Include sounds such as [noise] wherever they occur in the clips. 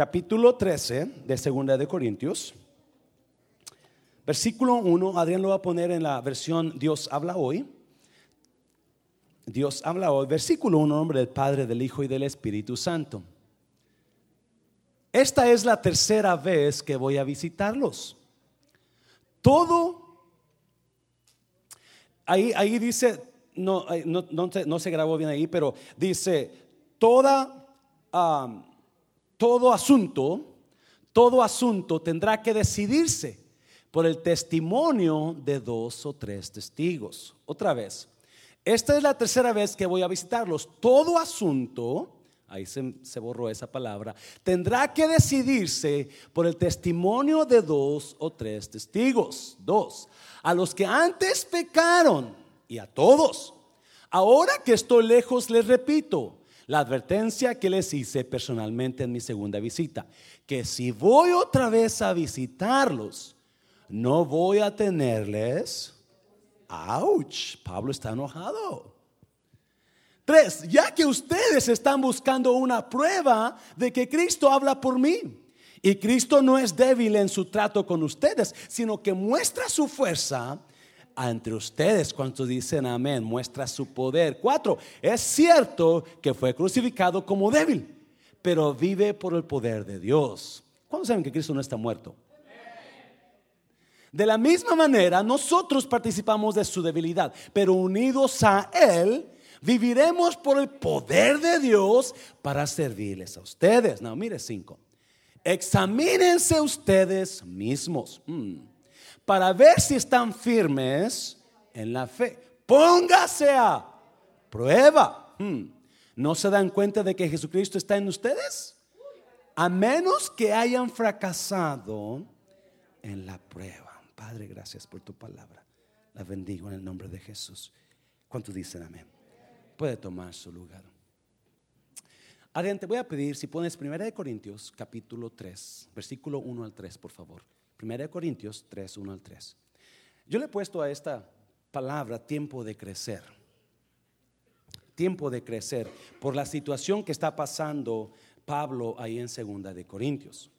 capítulo 13 de Segunda de Corintios. Versículo 1, Adrián lo va a poner en la versión Dios habla hoy. Dios habla hoy. Versículo 1, nombre del Padre, del Hijo y del Espíritu Santo. Esta es la tercera vez que voy a visitarlos. Todo, ahí, ahí dice, no, no, no, se, grabó bien ahí, pero dice, toda, todo asunto, todo asunto tendrá que decidirse por el testimonio de dos o tres testigos. Otra vez, esta es la tercera vez que voy a visitarlos. Todo asunto, ahí se, borró esa palabra, tendrá que decidirse por el testimonio de dos o tres testigos. Dos, a los que antes pecaron y a todos. Ahora que estoy lejos, les repito la advertencia que les hice personalmente en mi segunda visita, que si voy otra vez a visitarlos, no voy a tenerles. ¡Auch! Pablo está enojado. Tres, ya que ustedes están buscando una prueba de que Cristo habla por mí. Y Cristo no es débil en su trato con ustedes, sino que muestra su fuerza entre ustedes. Cuando dicen amén, muestra su poder. Cuatro, es cierto que fue crucificado como débil, pero vive por el poder de Dios. ¿Cuándo saben que Cristo no está muerto? De la misma manera, nosotros participamos de su debilidad, pero unidos a Él, viviremos por el poder de Dios para servirles a ustedes. No, mire cinco. Examínense ustedes mismos mm, para ver si están firmes en la fe. Póngase a prueba. Mm, ¿No se dan cuenta de que Jesucristo está en ustedes? A menos que hayan fracasado en la prueba. Padre, gracias por tu palabra. La bendigo en el nombre de Jesús. ¿Cuántos dicen amén? Puede tomar su lugar. Adrián, te voy a pedir si pones 1 Corintios capítulo 3, versículo 1 al 3, por favor. 1 Corintios 3, 1 al 3. Yo le he puesto a esta palabra tiempo de crecer. Tiempo de crecer por la situación que está pasando Pablo ahí en Segunda de Corintios.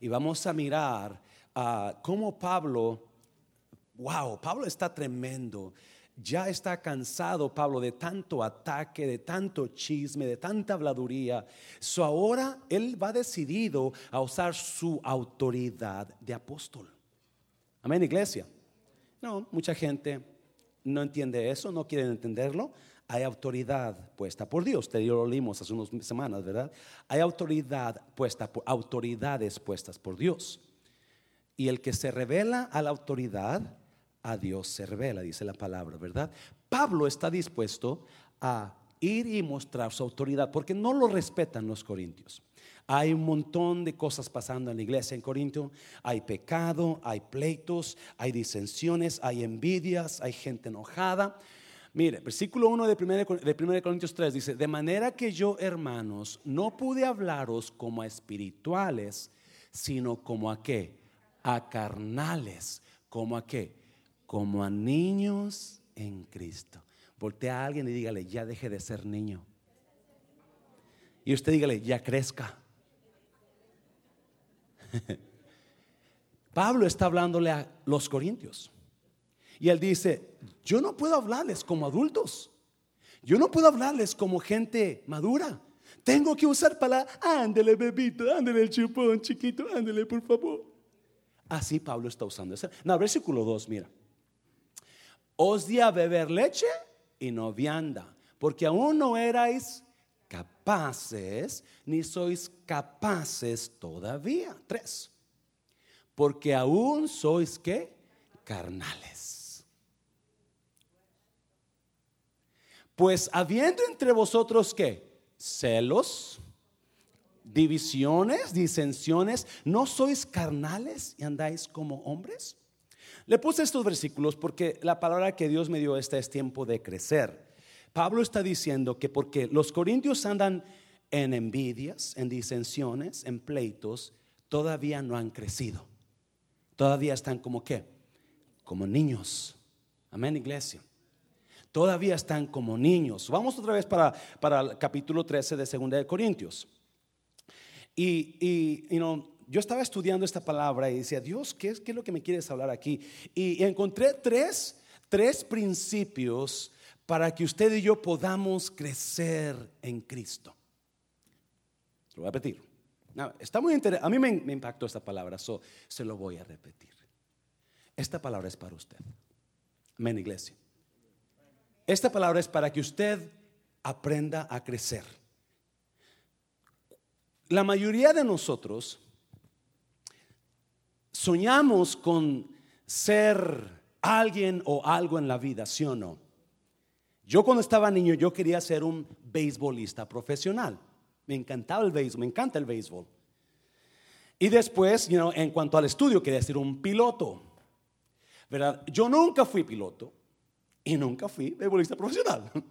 Y vamos a mirar a cómo Pablo wow, Pablo está tremendo. Ya está cansado Pablo de tanto ataque, de tanto chisme, de tanta habladuría. So ahora él va decidido a usar su autoridad de apóstol. Amén, iglesia. No, mucha gente no entiende eso, no quieren entenderlo. Hay autoridad puesta por Dios. Te lo leímos hace unas semanas, ¿verdad? Hay autoridad puesta por autoridades puestas por Dios. Y el que se revela a la autoridad a Dios se revela, dice la palabra, ¿verdad? Pablo está dispuesto a ir y mostrar su autoridad porque no lo respetan los corintios. Hay un montón de cosas pasando en la iglesia en Corinto. Hay pecado, hay pleitos, hay disensiones, hay envidias, hay gente enojada. Mire, versículo 1 de 1 de Corintios 3 dice, de manera que yo, hermanos, no pude hablaros como a espirituales, sino como a qué? A carnales, como a qué? Como a niños en Cristo. Voltea a alguien y dígale, ya deje de ser niño. Y usted dígale, ya crezca. [laughs] Pablo está hablándole a los corintios. Y él dice, yo no puedo hablarles como adultos. Yo no puedo hablarles como gente madura. Tengo que usar palabras, ándele bebito, ándele el chupón chiquito, ándele por favor. Así Pablo está usando eso. No, versículo 2, mira os di a beber leche y no vianda, porque aún no erais capaces, ni sois capaces todavía. Tres, porque aún sois que carnales. Pues habiendo entre vosotros que celos, divisiones, disensiones, ¿no sois carnales y andáis como hombres? Le puse estos versículos porque la palabra que Dios me dio esta es tiempo de crecer. Pablo está diciendo que porque los corintios andan en envidias, en disensiones, en pleitos, todavía no han crecido. Todavía están como qué? Como niños. Amén, iglesia. Todavía están como niños. Vamos otra vez para, para el capítulo 13 de 2 de Corintios. Y, y you know, yo estaba estudiando esta palabra y decía, Dios, ¿qué es, qué es lo que me quieres hablar aquí? Y, encontré tres, tres principios para que usted y yo podamos crecer en Cristo. Lo voy a repetir. está muy A mí me, impactó esta palabra, so, se lo voy a repetir. Esta palabra es para usted. Amén, iglesia. Esta palabra es para que usted aprenda a crecer. La mayoría de nosotros soñamos con ser alguien o algo en la vida, ¿sí o no? Yo cuando estaba niño yo quería ser un beisbolista profesional. Me encantaba el béisbol, me encanta el béisbol. Y después, en cuanto al estudio, quería ser un piloto. ¿Verdad? Yo nunca fui piloto y nunca fui beisbolista profesional. [laughs]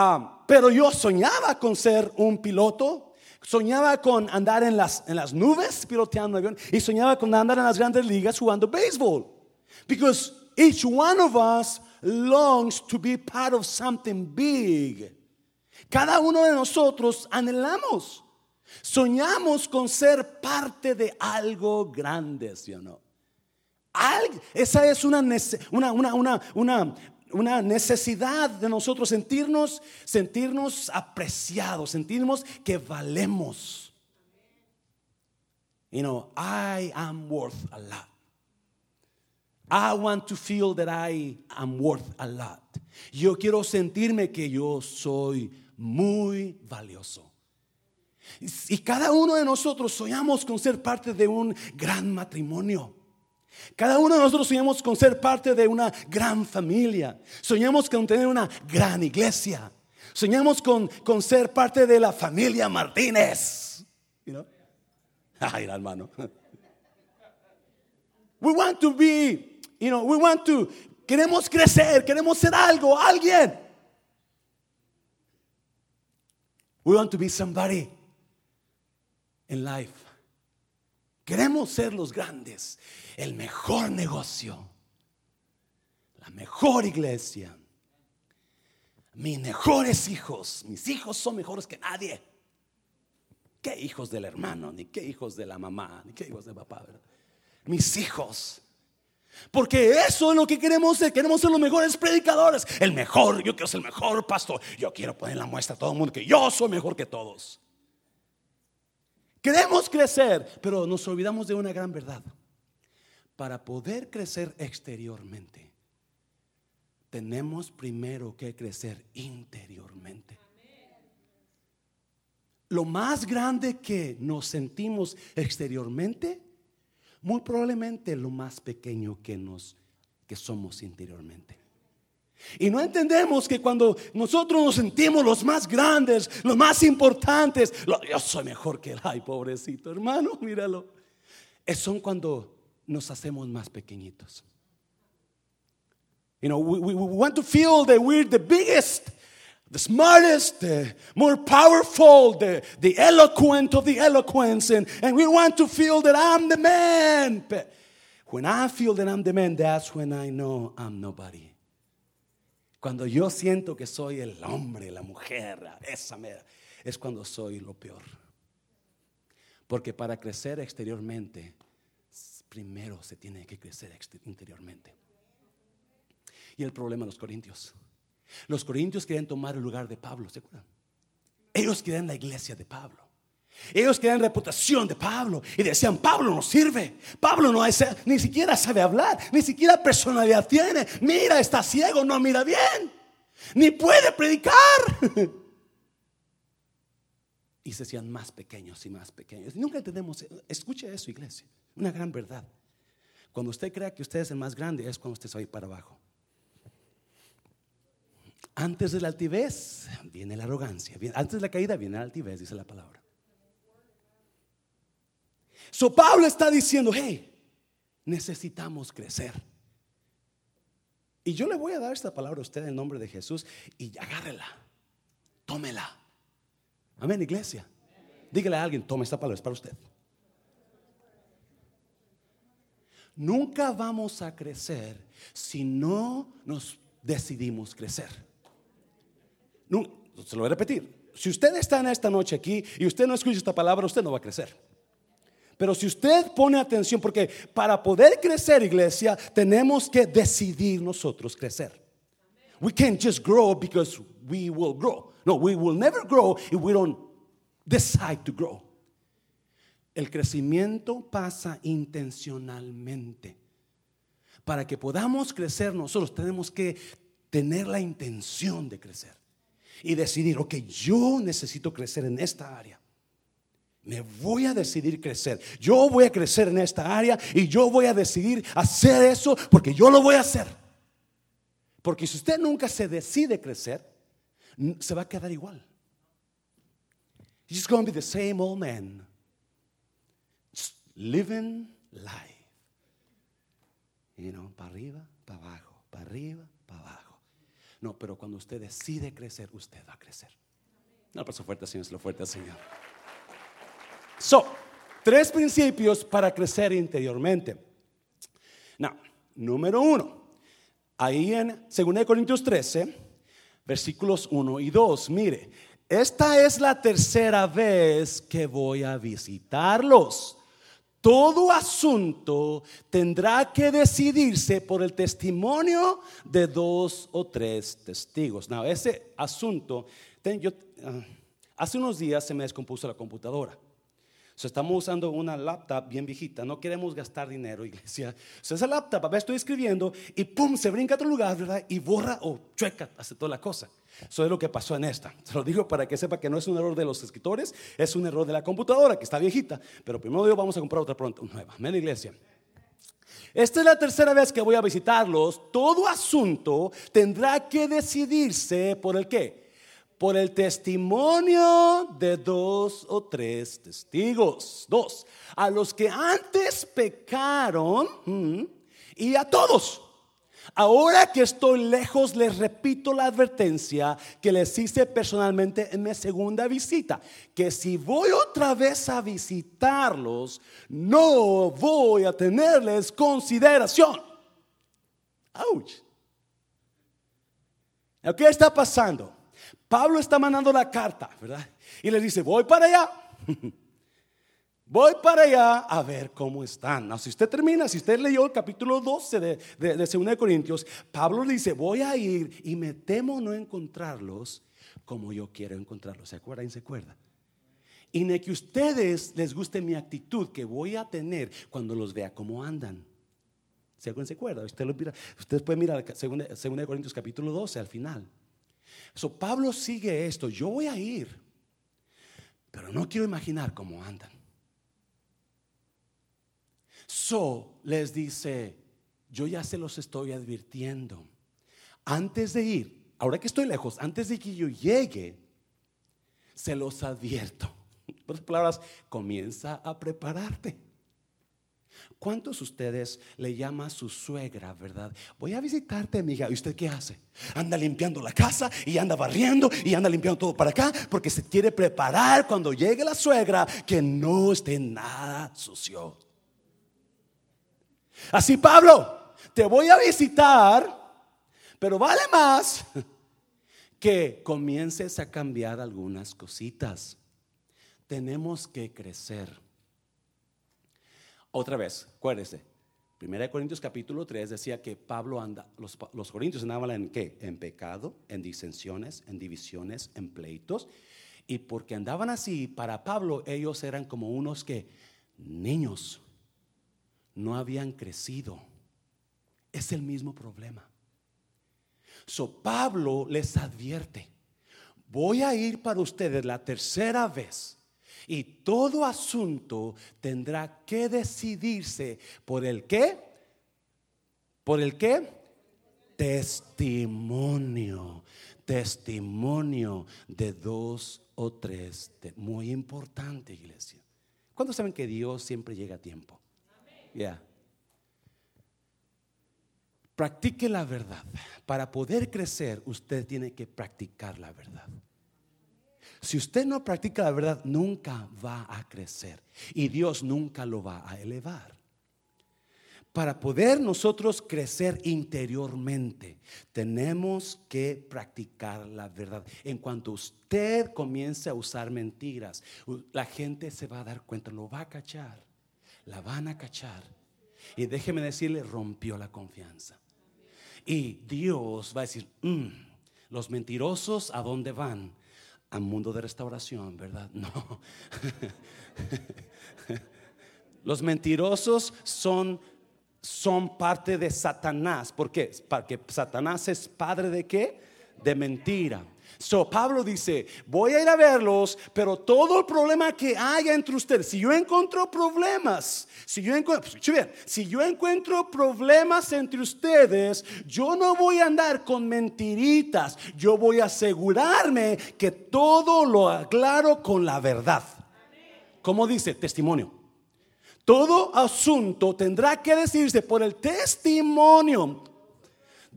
Ah, pero yo soñaba con ser un piloto, soñaba con andar en las, en las nubes piloteando avión y soñaba con andar en las grandes ligas jugando béisbol. Because each one of us longs to be part of something big. Cada uno de nosotros anhelamos, soñamos con ser parte de algo grande, ¿sí o no? esa es una, una, una, una, una necesidad de nosotros sentirnos, sentirnos apreciados, sentirnos que valemos. You know, I am worth a lot. I want to feel that I am worth a lot. Yo quiero sentirme que yo soy muy valioso. Y cada uno de nosotros soñamos con ser parte de un gran matrimonio. Cada uno de nosotros soñamos con ser parte de una gran familia. Soñamos con tener una gran iglesia. Soñamos con, con ser parte de la familia Martínez. You know? [laughs] Ay, hermano. [laughs] We want to be, you know, we want to, queremos crecer, queremos ser algo, alguien. We want to be somebody in life. Queremos ser los grandes el mejor negocio, la mejor iglesia, mis mejores hijos, mis hijos son mejores que nadie. ¿Qué hijos del hermano? Ni qué hijos de la mamá, ni qué hijos de papá, Mis hijos. Porque eso es lo que queremos ser. Queremos ser los mejores predicadores. El mejor, yo quiero ser el mejor pastor. Yo quiero poner la muestra a todo el mundo que yo soy mejor que todos. Queremos crecer, pero nos olvidamos de una gran verdad para poder crecer exteriormente, tenemos primero que crecer interiormente. Lo más grande que nos sentimos exteriormente, muy probablemente lo más pequeño que nos que somos interiormente. Y no entendemos que cuando nosotros nos sentimos los más grandes, los más importantes, yo soy mejor que él, ay pobrecito hermano, [laughs] míralo. Es son cuando nos hacemos más pequeñitos. You know, we, want to feel that we're the biggest, the smartest, the more powerful, the, the eloquent of the eloquence, and, and we want to feel that I'm the man. But when I feel that I'm the man, that's when I know I'm nobody. Cuando yo siento que soy el hombre, la mujer, esa mera, es cuando soy lo peor. Porque para crecer exteriormente primero se tiene que crecer interiormente. Y el problema de los corintios. Los corintios querían tomar el lugar de Pablo, ¿se acuerdan? Ellos querían la iglesia de Pablo. Ellos querían reputación de Pablo y decían, Pablo no sirve. Pablo no es, ni siquiera sabe hablar, ni siquiera personalidad tiene. Mira, está ciego, no mira bien, ni puede predicar. [laughs] y se hacían más pequeños y más pequeños. nunca entendemos, escuche eso, iglesia. Una gran verdad. Cuando usted crea que usted es el más grande, es cuando usted se va a ir para abajo. Antes de la altivez viene la arrogancia. Antes de la caída viene la altivez, dice la palabra. So Pablo está diciendo, hey, necesitamos crecer. Y yo le voy a dar esta palabra a usted en nombre de Jesús y agárrela, tómela. Amén, iglesia. Dígale a alguien, tome esta palabra, es para usted. Nunca vamos a crecer si no nos decidimos crecer. se lo voy a repetir. si usted está en esta noche aquí y usted no escucha esta palabra, usted no va a crecer. Pero si usted pone atención, porque para poder crecer, iglesia, tenemos que decidir nosotros crecer. We can't just grow because we will grow. No, we will never grow if we don't decide to grow. El crecimiento pasa intencionalmente. Para que podamos crecer nosotros tenemos que tener la intención de crecer y decidir, ok, yo necesito crecer en esta área. Me voy a decidir crecer. Yo voy a crecer en esta área y yo voy a decidir hacer eso porque yo lo voy a hacer. Porque si usted nunca se decide crecer, se va a quedar igual. He's going to be the same old man. Living life. You know, para arriba, para abajo, para arriba, para abajo. No, pero cuando usted decide crecer, usted va a crecer. No, pero fuerte, Señor, es lo fuerte, Señor. So, tres principios para crecer interiormente. Now, número uno, ahí en 2 Corintios 13, versículos 1 y 2, mire, esta es la tercera vez que voy a visitarlos. Todo asunto tendrá que decidirse por el testimonio de dos o tres testigos. Now, ese asunto, ah, hace unos días se me descompuso la computadora estamos usando una laptop bien viejita, no queremos gastar dinero, [laughs] iglesia. So, esa laptop, a ver, estoy escribiendo y pum, se brinca a otro lugar, ¿verdad? Y borra o chueca, hace toda la cosa. Eso es lo que pasó en esta. [laughs] Se lo digo para que sepa que no es un error de los escritores, es un error de la computadora que está viejita. Pero primero vamos a comprar otra pronto, nueva. Amén, iglesia. Esta es la tercera vez que voy a visitarlos. Todo asunto tendrá que decidirse por el qué? Por el testimonio de dos o tres testigos. Dos, a los que antes pecaron mm, y a todos. Ahora que estoy lejos, les repito la advertencia que les hice personalmente en mi segunda visita, que si voy otra vez a visitarlos, no voy a tenerles consideración. Ouch. ¿Qué está pasando? Pablo está mandando la carta, ¿verdad? Y le dice, voy para allá. [laughs] Voy para allá a ver cómo están. si usted termina, si usted leyó el capítulo 12 de, de, de 2 Corintios, Pablo dice, voy a ir y me temo no encontrarlos como yo quiero encontrarlos. ¿Se acuerdan? ¿Y se acuerda? Y de que ustedes les guste mi actitud que voy a tener cuando los vea cómo andan. ¿Se acuerda? Usted, lo mira, usted puede mirar 2 Corintios capítulo 12 al final. So, Pablo sigue esto. Yo voy a ir, pero no quiero imaginar cómo andan. So les dice: Yo ya se los estoy advirtiendo. Antes de ir, ahora que estoy lejos, antes de que yo llegue, se los advierto. [laughs] Por otras palabras, comienza a prepararte. ¿Cuántos de ustedes le llama a su suegra, verdad? Voy a visitarte, amiga. ¿Y usted qué hace? Anda limpiando la casa y anda barriendo y anda limpiando todo para acá porque se quiere preparar cuando llegue la suegra que no esté nada sucio. Así, Pablo, te voy a visitar, pero vale más que comiences a cambiar algunas cositas. Tenemos que crecer. Otra vez. Primera de Corintios capítulo 3 decía que Pablo anda, los, los, corintios andaban en qué? En pecado, en disensiones, en divisiones, en pleitos. Y porque andaban así, para Pablo ellos eran como unos que niños no habían crecido. Es el mismo problema. So Pablo les advierte, voy a ir para ustedes la tercera vez y todo asunto tendrá que decidirse por el qué. ¿Por el qué? Testimonio. Testimonio de dos o tres. Muy importante, iglesia. ¿Cuántos saben que Dios siempre llega a tiempo? Ya. Practique la verdad. Para poder crecer, usted tiene que practicar la verdad. Si usted no practica la verdad, nunca va a crecer y Dios nunca lo va a elevar. para poder nosotros crecer interiormente, tenemos que practicar la verdad. En cuanto usted comience a usar mentiras, la gente se va a dar cuenta, lo va a cachar, la van a cachar. Y déjeme decirle, rompió la confianza. Y Dios va a decir, mm, los mentirosos, ¿a dónde van? Al mundo de restauración, ¿verdad? No. los mentirosos son son parte de Satanás. ¿Por qué? Porque Satanás es padre de qué? De mentira. So Pablo dice, voy a ir a verlos, pero todo el problema que haya entre ustedes, si yo encuentro problemas, si yo encuentro, pues, si yo encuentro problemas entre ustedes, yo no voy a andar con mentiritas, yo voy a asegurarme que todo lo aclaro con la verdad. Como dice, testimonio. Todo asunto tendrá que decirse por el testimonio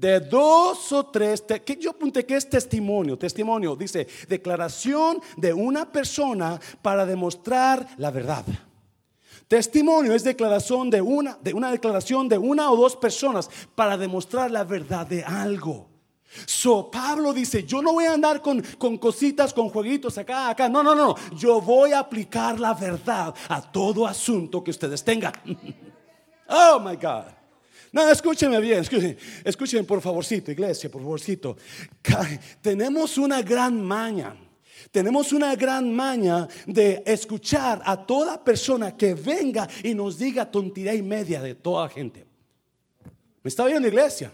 de dos o tres, que yo apunté que es testimonio, testimonio, dice declaración de una persona para demostrar la verdad. Testimonio es declaración de una, de una declaración de una o dos personas para demostrar la verdad de algo. So Pablo dice, yo no voy a andar con, con cositas, con jueguitos acá, acá. No, no, no. Yo voy a aplicar la verdad a todo asunto que ustedes tengan. [laughs] oh my God. No, escúchenme bien, escuchen, escuchen por favorcito, iglesia, por favorcito. Tenemos una gran maña. Tenemos una gran maña de escuchar a toda persona que venga y nos diga tontería y media de toda gente. ¿Me está viendo, iglesia?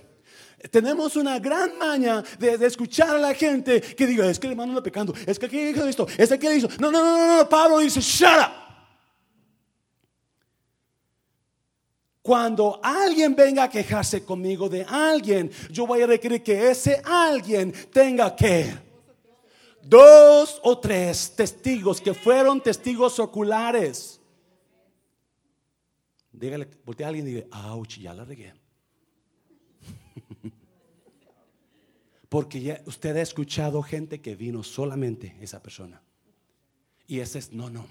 Tenemos una gran maña de, escuchar a la gente que diga, es que el hermano está pecando, es que aquí hizo esto, es que hizo. No, no, no, no, Pablo dice, shut up. Cuando alguien venga a quejarse conmigo de alguien, yo voy a requerir que ese alguien tenga que dos o tres testigos que fueron testigos oculares. Dígale, voltea a alguien y diga, ouch, ya la regué. [laughs] Porque ya usted ha escuchado gente que vino solamente esa persona. Y ese es, no, no.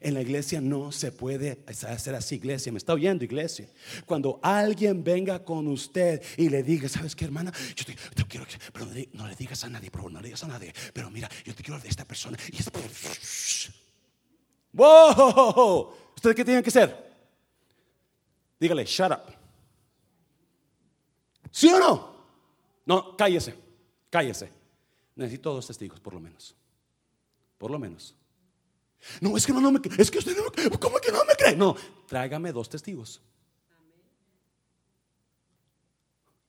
En la iglesia no se puede hacer así, iglesia. Me está oyendo, iglesia. Cuando alguien venga con usted y le diga, ¿sabes qué, hermana? Yo te, quiero, pero no le, digas a nadie, no le digas a nadie. Pero mira, yo te quiero de esta persona. Y es, ¡Wow! ¿Usted qué tiene que hacer? Dígale, shut up. ¿Sí o no? No, cállese, cállese. Necesito dos testigos, por lo menos. Por lo menos. No, es que no, me cree. Es que usted no me ¿Cómo que no me cree? No, tráigame dos testigos.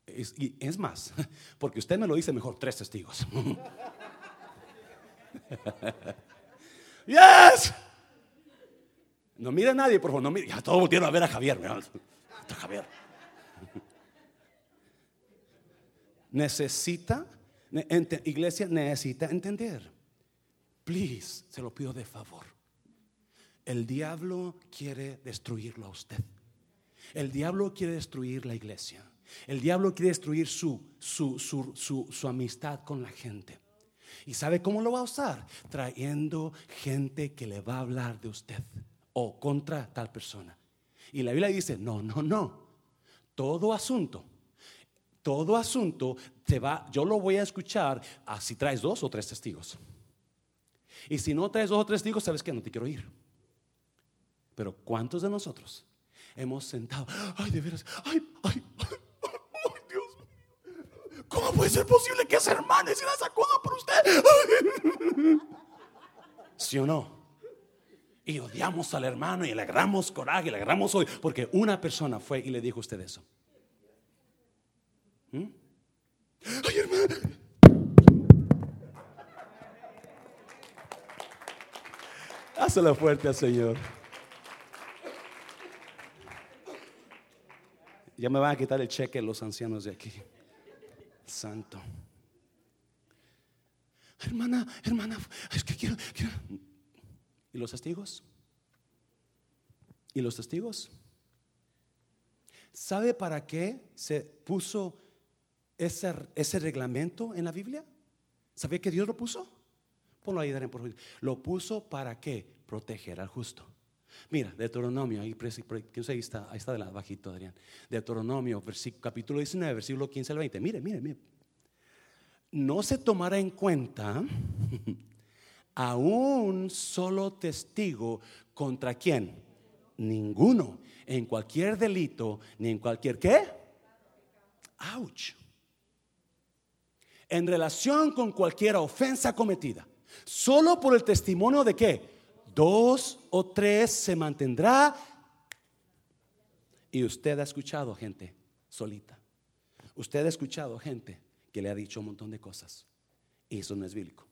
y es más, [laughs] porque usted me lo dice mejor, tres testigos. [laughs] yes. No mire nadie, por favor. No mire. Ya todos volvieron a ver a Javier. A Javier. necesita, iglesia necesita entender. Please, se lo pido de favor. El diablo quiere destruirlo a usted. El diablo quiere destruir la iglesia. El diablo quiere destruir su, su, su, su, amistad con la gente. ¿Y sabe cómo lo va a usar? Trayendo gente que le va a hablar de usted o contra tal persona. Y la Biblia dice, no, no, no. Todo asunto todo asunto te va, yo lo voy a escuchar si traes dos o tres testigos. Y si no traes dos o tres testigos, sabes que no te quiero ir. Pero ¿cuántos de nosotros hemos sentado? Ay, de veras, ay, ay, ay, Dios. ¿Cómo puede ser posible que ese hermano hiciera esa cosa por usted? ¿Sí o no? Y odiamos al hermano y le agarramos coraje, le agarramos hoy, porque una persona fue y le dijo a usted eso. ¿Mm? Ay, hermano. Hazlo fuerte al Señor. Ya me van a quitar el cheque los ancianos de aquí. Santo. Hermana, hermana, es que quiero, quiero. ¿Y los testigos? ¿Y los testigos? ¿Sabe para qué se puso ese, ese reglamento en la Biblia? ¿Sabía que Dios lo puso? Lo puso para qué? Proteger al justo. Mira, Deuteronomio, ahí, ahí está, ahí está de la bajito, Adrián. Deuteronomio, capítulo 19, versículo 15 al 20. Mire, mire, mire. No se tomará en cuenta [laughs] a un solo testigo contra quién? Ninguno. En cualquier delito, ni en cualquier qué. Ouch. En relación con cualquier ofensa cometida. Solo por el testimonio de qué? Dos o tres se mantendrá. Y usted ha escuchado gente solita. Usted ha escuchado gente que le ha dicho un montón de cosas. Y eso no es bíblico.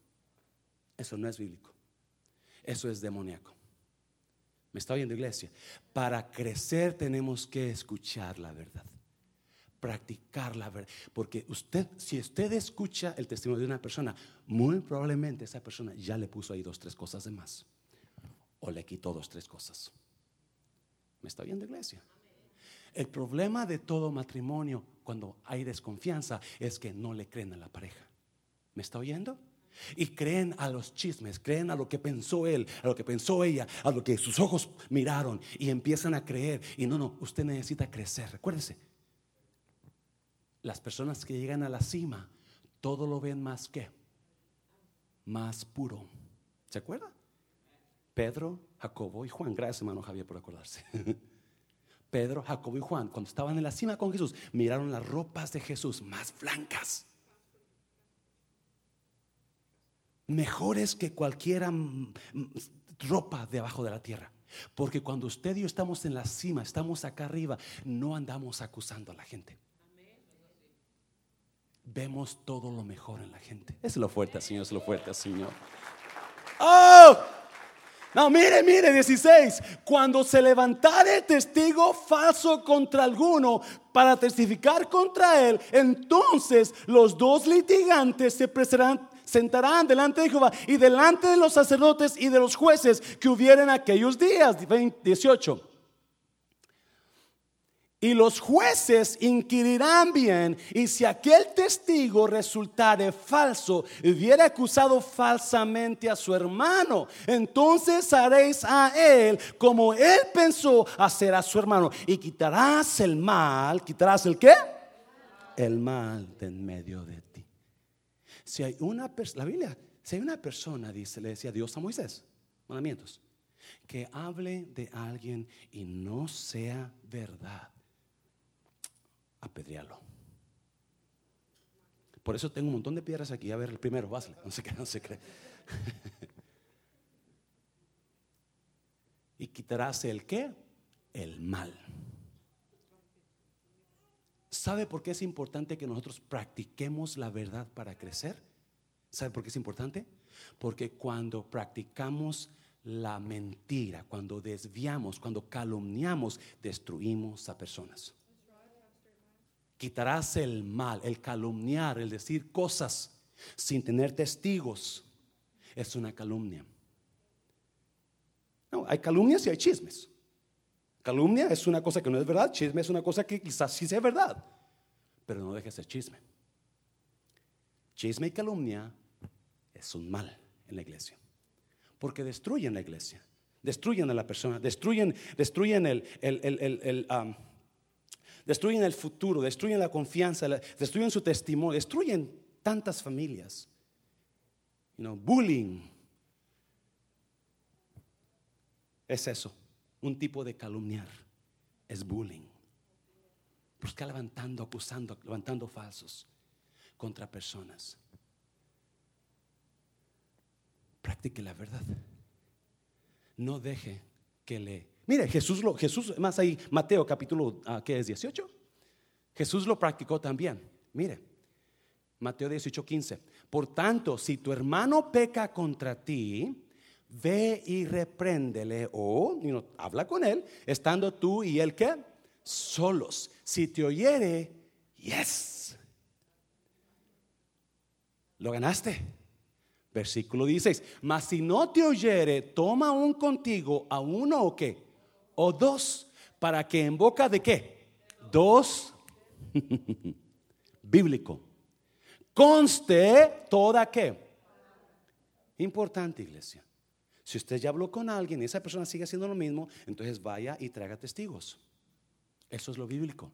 Eso no es bíblico. Eso es demoníaco. ¿Me está oyendo iglesia? Para crecer tenemos que escuchar la verdad. Practicar la verdad. Porque usted, si usted escucha el testimonio de una persona, muy probablemente esa persona ya le puso ahí dos, tres cosas de más. O le quitó dos, tres cosas. ¿Me está oyendo iglesia? El problema de todo matrimonio cuando hay desconfianza es que no le creen a la pareja. ¿Me está oyendo? Y creen a los chismes, creen a lo que pensó él, a lo que pensó ella, a lo que sus ojos miraron y empiezan a creer. Y no, no, usted necesita crecer. Recuérdese, las personas que llegan a la cima, todo lo ven más que, más puro. ¿Se acuerda? Pedro, Jacobo y Juan. Gracias, hermano Javier, por acordarse. [laughs] Pedro, Jacobo y Juan, cuando estaban en la cima con Jesús, miraron las ropas de Jesús más blancas mejores que cualquier ropa debajo de la tierra. Porque cuando usted y yo estamos en la cima, estamos acá arriba, no andamos acusando a la gente. Vemos todo lo mejor en la gente. Es lo fuerte, Señor, es lo fuerte, Señor. ¡Oh! No, mire, mire, 16. Cuando se levantare testigo falso contra alguno para testificar contra él, entonces los dos litigantes se presentarán sentarán delante de Jehová y delante de los sacerdotes y de los jueces que hubieran aquellos días. 18. Y los jueces inquirirán bien, y si aquel testigo resultare falso, hubiera acusado falsamente a su hermano, entonces haréis a él como él pensó hacer a su hermano, y quitarás el mal, quitarás el qué? El mal de en medio de ti. Si hay una persona, la Biblia, si hay una persona, dice, le decía Dios a Moisés, mandamientos, que hable de alguien y no sea verdad, apedrealo. Por eso tengo un montón de piedras aquí. A ver, el primero, básale. No sé qué, no se cree. [laughs] y quitarás el qué? El mal. ¿Sabe por qué es importante que nosotros practiquemos la verdad para crecer? ¿Sabe por qué es importante? Porque cuando practicamos la mentira, cuando desviamos, cuando calumniamos, destruimos a personas. Quitarás el mal, el calumniar, el decir cosas sin tener testigos. Es una calumnia. No, hay calumnias y hay chismes. Calumnia es una cosa que no es verdad, chisme es una cosa que quizás sí sea verdad, pero no deje de ser chisme. Chisme y calumnia es un mal en la iglesia, porque destruyen la iglesia, destruyen a la persona, destruyen, destruyen el, el, um, destruyen el futuro, destruyen la confianza, destruyen su testimonio, destruyen tantas familias. Bullying es eso un tipo de calumniar, es bullying. Busca levantando, acusando, levantando falsos contra personas. Practique la verdad. No deje que le... Mire, Jesús lo, Jesús, más ahí, Mateo capítulo, ah, ¿qué es? 18. Jesús lo practicó también. Mire, Mateo 18, 15. Por tanto, si tu hermano peca contra ti, ve y repréndele o habla con él, estando tú y él que solos. Si te oyere, yes. Lo ganaste. Versículo 16. Mas si no te oyere, toma un contigo a uno o qué? O dos, para que en boca de qué? Dos. [laughs] Bíblico. Conste toda qué. Importante, iglesia Si usted ya habló con alguien y esa persona sigue haciendo lo mismo, entonces vaya y traiga testigos. Eso es lo bíblico.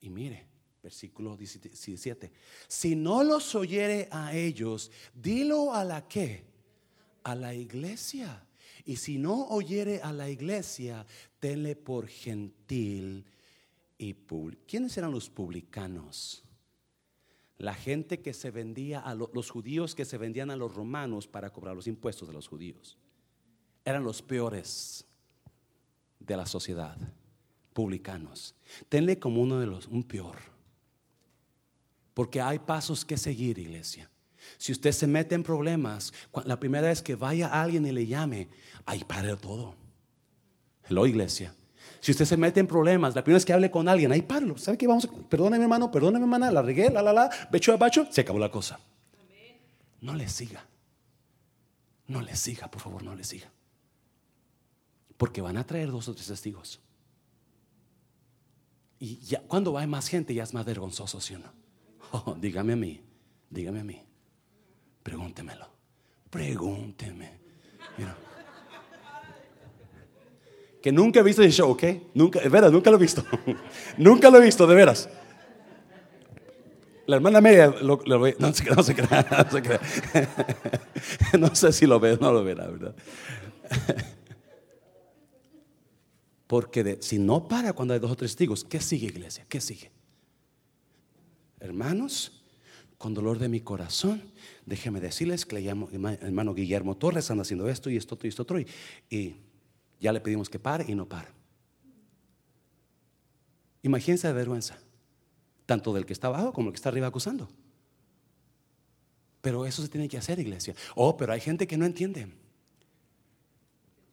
Y mire, versículo 17. Si no los oyere a ellos, dilo a la que? A la iglesia. Y si no oyere a la iglesia, tenle por gentil y público. ¿Quiénes eran los publicanos? La gente que se vendía a los judíos que se vendían a los romanos para cobrar los impuestos de los judíos. Eran los peores de la sociedad, publicanos. Tenle como uno de los, un peor. Porque hay pasos que seguir, iglesia. Si usted se mete en problemas, la primera vez que vaya alguien y le llame, ahí para todo. Hello, iglesia. Si usted se mete en problemas, la primera vez que hable con alguien, ahí páralo. ¿Sabe qué? Vamos, perdóname hermano, perdóname hermana, la regué, la la la, becho a bacho, se acabó la cosa. No le siga. No le siga, por favor, no le siga. Porque van a traer dos o tres testigos. Y ya cuando va más gente ya es más vergonzoso, ¿sí o no? [laughs] Oh, dígame a mí, dígame a mí. Pregúntemelo. Pregúnteme que nunca he visto ese show, ¿ok? Nunca, de veras, nunca lo he visto. [laughs] nunca lo he visto, de veras. La hermana media lo, ve, no, no se crea, no se crea. [laughs] [laughs] no sé si lo ve, no lo verá, ¿verdad? Porque si no para cuando hay dos o tres testigos, ¿qué sigue, iglesia? ¿Qué sigue? Hermanos, con dolor de mi corazón, déjeme decirles que le llamo hermano Guillermo Torres, anda haciendo esto y esto y esto otro. y ya le pedimos que pare y no para. Imagínense de vergüenza, tanto del que está abajo como el que está arriba acusando. Pero eso se tiene que hacer, iglesia. Oh, pero hay gente que no entiende.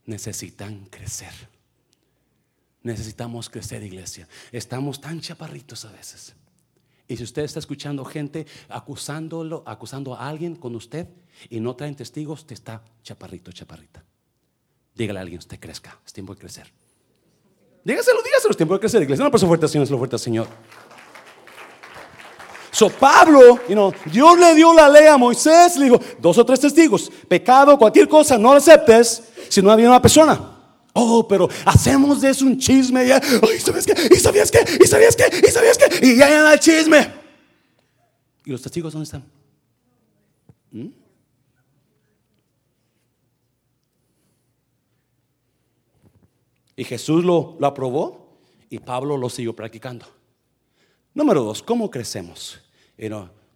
Necesitan crecer. Necesitamos crecer, iglesia. Estamos tan chaparritos a veces. Y si usted está escuchando gente acusándolo, acusando a alguien con usted y no traen testigos, te está chaparrito, chaparrita. Dígale a alguien, usted crezca, es tiempo de crecer. Dígaselo, dígaselo, es tiempo de crecer. Iglesia, una persona fuerte, Señor, es lo fuerte, Señor. So Pablo, you know, Dios le dio la ley a Moisés, le dijo, dos o tres testigos, pecado, cualquier cosa, no lo aceptes si no había una persona. Oh, pero hacemos de eso un chisme. ¿Y sabías qué? ¿Y sabías qué? ¿Y sabías qué? ¿Y sabías qué? Y ya hay el chisme. ¿Y los testigos dónde están? ¿Mm? Y Jesús lo, lo aprobó y Pablo lo siguió practicando. Número dos, ¿cómo crecemos?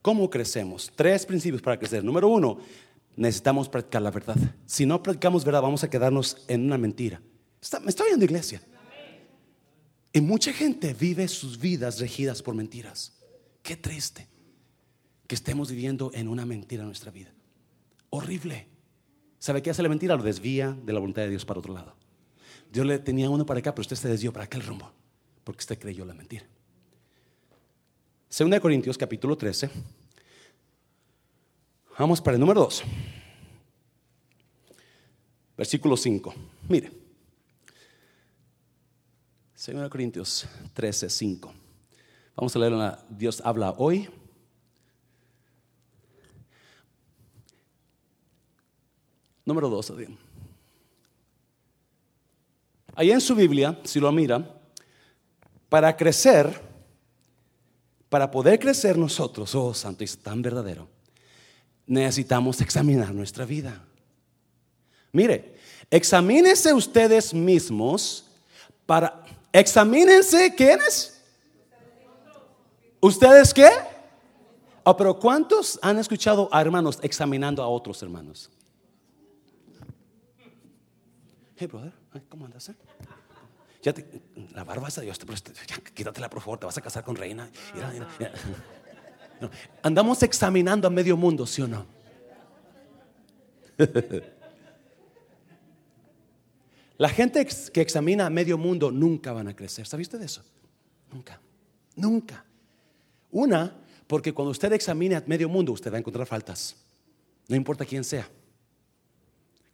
¿Cómo crecemos? Tres principios para crecer. Número uno, necesitamos practicar la verdad. Si no practicamos verdad, vamos a quedarnos en una mentira. me estoy yendo iglesia. Y mucha gente vive sus vidas regidas por mentiras. Qué triste que estemos viviendo en una mentira en nuestra vida. Horrible. ¿Sabe qué hace la mentira? Lo desvía de la voluntad de Dios para otro lado. Dios le tenía uno para acá, pero usted se desvió para aquel rumbo, porque usted creyó la mentira. Segunda de Corintios capítulo 13. Vamos para el número 2. Versículo 5. Mire. Segunda de Corintios 13, 5. Vamos a leer Dios habla hoy. Número 2. Ahí en su Biblia, si lo mira, para crecer, para poder crecer nosotros, oh santo y tan verdadero, necesitamos examinar nuestra vida. Mire, examínense ustedes mismos para, examínense, ¿quiénes? ¿Ustedes qué? Oh, pero ¿cuántos han escuchado a hermanos examinando a otros hermanos? Hey, brother, ¿cómo andas? Eh? Ya la barba esa, Dios, ya, quítatela por favor, te vas a casar con reina. Andamos examinando a medio mundo, ¿sí o no? [laughs] La gente que examina a medio mundo nunca van a crecer. ¿Sabiste de eso? Nunca. Nunca. Una, porque cuando usted examine a medio mundo, usted va a encontrar faltas. No importa quién sea.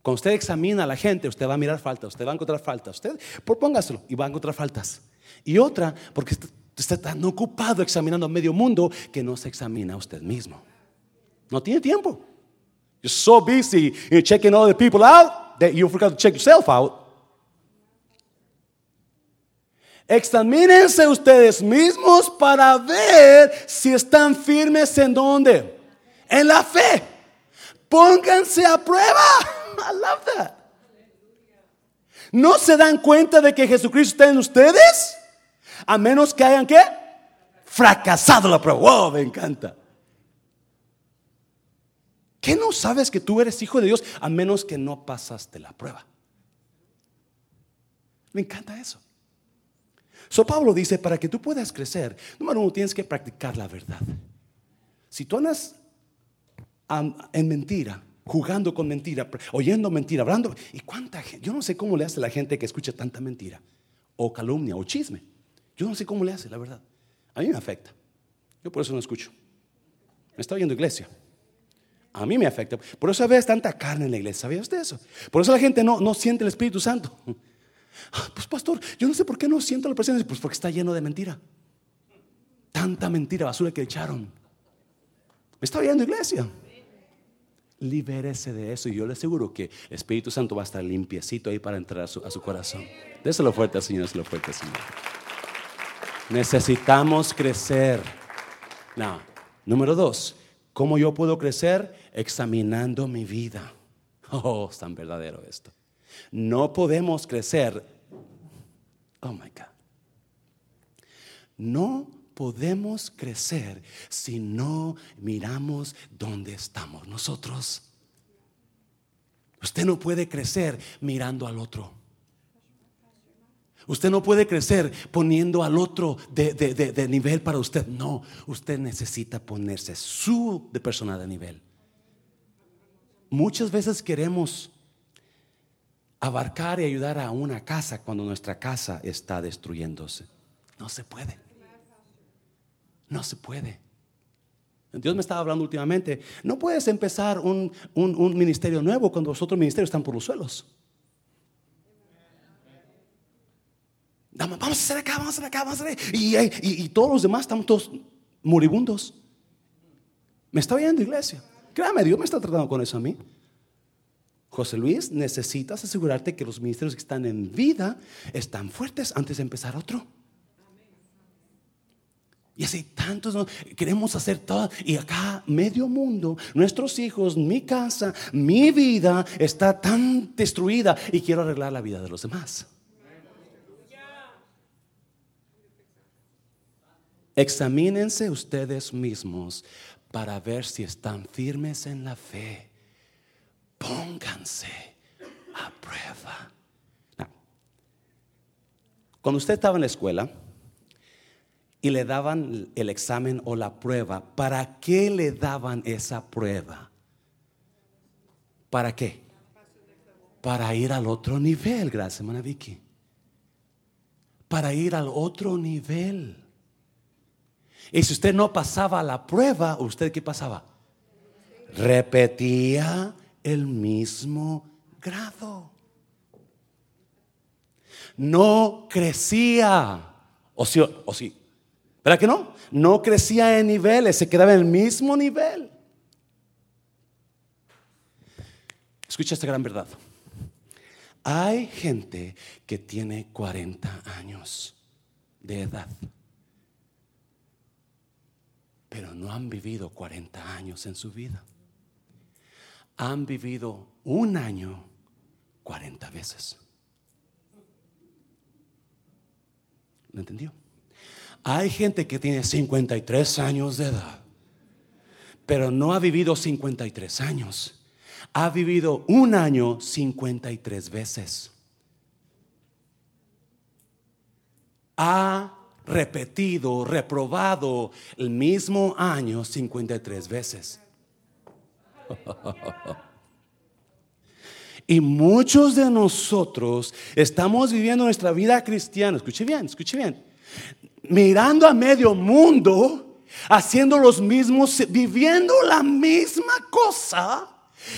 Cuando usted examina a la gente, usted va a mirar faltas, usted va a encontrar faltas. Usted, propóngaselo y va a encontrar faltas. Y otra, porque está tan ocupado examinando a medio mundo que no se examina a usted mismo. No tiene tiempo. You're so busy in checking other people out that you forgot to check yourself out. Examínense ustedes mismos para ver si están firmes en dónde. En la fe. Pónganse a prueba. [laughs] I love that. ¿No se dan cuenta de que Jesucristo está en ustedes? A menos que hayan que fracasado la prueba. Wow, me encanta. ¿Qué no sabes que tú eres hijo de Dios a menos que no pasaste la prueba? Me encanta eso. So Pablo dice, para que tú puedas crecer, número uno, tienes que practicar la verdad. Si tú andas en mentira, jugando con mentira, oyendo mentira, hablando, ¿y cuánta gente? Yo no sé cómo le hace la gente que escucha tanta mentira, o calumnia, o chisme. Yo no sé cómo le hace, la verdad. A mí me afecta. Yo por eso no escucho. Me está oyendo iglesia. A mí me afecta. Por eso ves tanta carne en la iglesia. ¿Sabías de eso? Por eso la gente no, no siente el Espíritu Santo. Pues pastor, yo no sé por qué no siento la presencia. Pues porque está lleno de mentira. Tanta mentira, basura que echaron. Me está oyendo iglesia. Libérese de eso y yo le aseguro que el Espíritu Santo va a estar limpiecito ahí para entrar a su, a su corazón. Déselo fuerte al Señor, déselo fuerte al Señor. Necesitamos crecer. Número dos, ¿cómo yo puedo crecer? examinando mi vida. Oh, es tan verdadero esto. No podemos crecer. Oh my God. No podemos crecer si no miramos dónde estamos nosotros. Usted no puede crecer mirando al otro. Usted no puede crecer poniendo al otro de, de, nivel para usted. No, usted necesita ponerse su de persona de nivel. Muchas veces queremos abarcar y ayudar a una casa cuando nuestra casa está destruyéndose. No se puede. No se puede. Dios me estaba hablando últimamente. No puedes empezar un, ministerio nuevo cuando los otros ministerios están por los suelos. Vamos a hacer acá, vamos a hacer acá, vamos a hacer y, y, y, todos los demás estamos todos moribundos. Me está oyendo, iglesia. Créame, Dios me está tratando con eso a mí. José Luis, necesitas asegurarte que los ministerios que están en vida están fuertes antes de empezar otro. Y así tantos queremos hacer todo. Y acá, medio mundo, nuestros hijos, mi casa, mi vida está tan destruida y quiero arreglar la vida de los demás. Examínense ustedes mismos para ver si están firmes en la fe. Pónganse a prueba. cuando usted estaba en la escuela y le daban el examen o la prueba, ¿para qué le daban esa prueba? ¿Para qué? Para ir al otro nivel, gracias, hermana Vicky. Para ir al otro nivel. Y si usted no pasaba la prueba, ¿usted qué pasaba? Repetía el mismo grado. No crecía. O sí, o. ¿Verdad que no? No crecía en niveles, se quedaba en el mismo nivel. Escucha esta gran verdad. Hay gente que tiene 40 años de edad pero no han vivido 40 años en su vida. Han vivido un año 40 veces. ¿Lo entendió? Hay gente que tiene 53 años de edad, pero no ha vivido 53 años. Ha vivido un año 53 veces. Ha repetido, reprobado el mismo año 53 veces. [laughs] Y muchos de nosotros estamos viviendo nuestra vida cristiana, escuche bien, escuche bien, mirando a medio mundo, haciendo los mismos, viviendo la misma cosa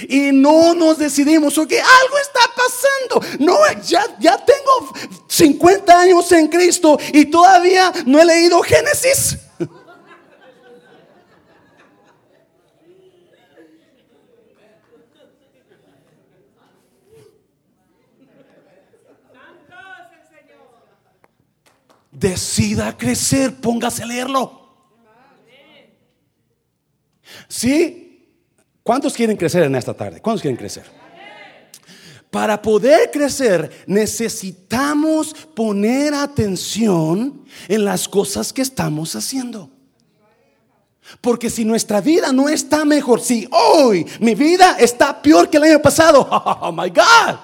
y no nos decidimos, ok, algo está pasando. No, ya, ya tengo 50 años en Cristo y todavía no he leído Génesis. Decida crecer, póngase a leerlo. ¿Sí? ¿Cuántos quieren crecer en esta tarde? ¿Cuántos quieren crecer? Para poder crecer necesitamos poner atención en las cosas que estamos haciendo. Porque si nuestra vida no está mejor, si hoy mi vida está peor que el año pasado, [laughs] oh my God,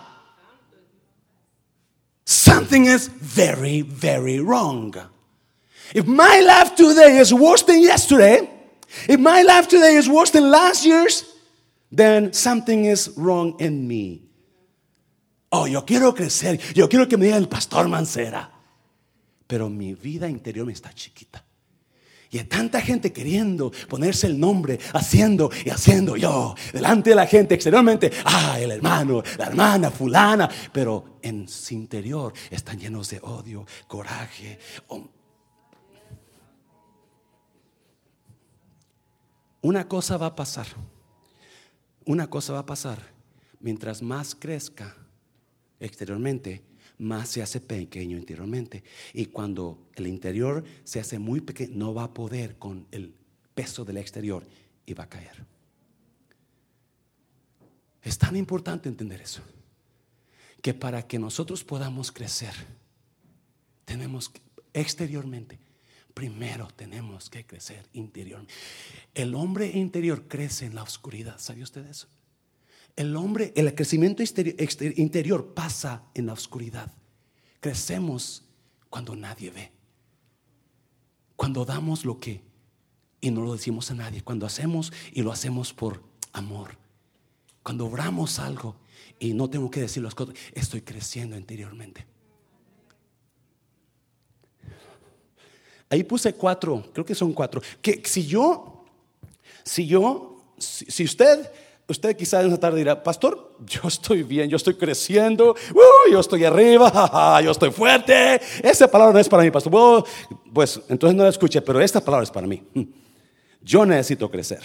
something is very, very wrong. If my life today is worse than yesterday, if my life today is worse than last year's, then something is wrong in me. Oh, yo quiero crecer, yo quiero que me diga el pastor Mancera, pero mi vida interior me está chiquita. Y hay tanta gente queriendo ponerse el nombre, haciendo y haciendo yo, delante de la gente exteriormente, ah, el hermano, la hermana, fulana, pero en su interior están llenos de odio, coraje. Una cosa va a pasar, una cosa va a pasar, mientras más crezca exteriormente, más se hace pequeño interiormente. Y cuando el interior se hace muy pequeño, no va a poder con el peso del exterior y va a caer. Es tan importante entender eso, que para que nosotros podamos crecer, tenemos que, exteriormente, primero tenemos que crecer interiormente. El hombre interior crece en la oscuridad, ¿sabe usted eso? El hombre, el crecimiento interior pasa en la oscuridad. Crecemos cuando nadie ve. Cuando damos lo que y no lo decimos a nadie. Cuando hacemos y lo hacemos por amor. Cuando obramos algo y no tengo que decir las cosas, estoy creciendo interiormente. Ahí puse cuatro, creo que son cuatro. Que si yo, si yo, si usted Usted quizás en esta tarde dirá, pastor, yo estoy bien, yo estoy creciendo, uh, yo estoy arriba, [laughs] yo estoy fuerte. Esa palabra no es para mí, pastor. pues entonces no la escuche, pero esta palabra es para mí. Yo necesito crecer.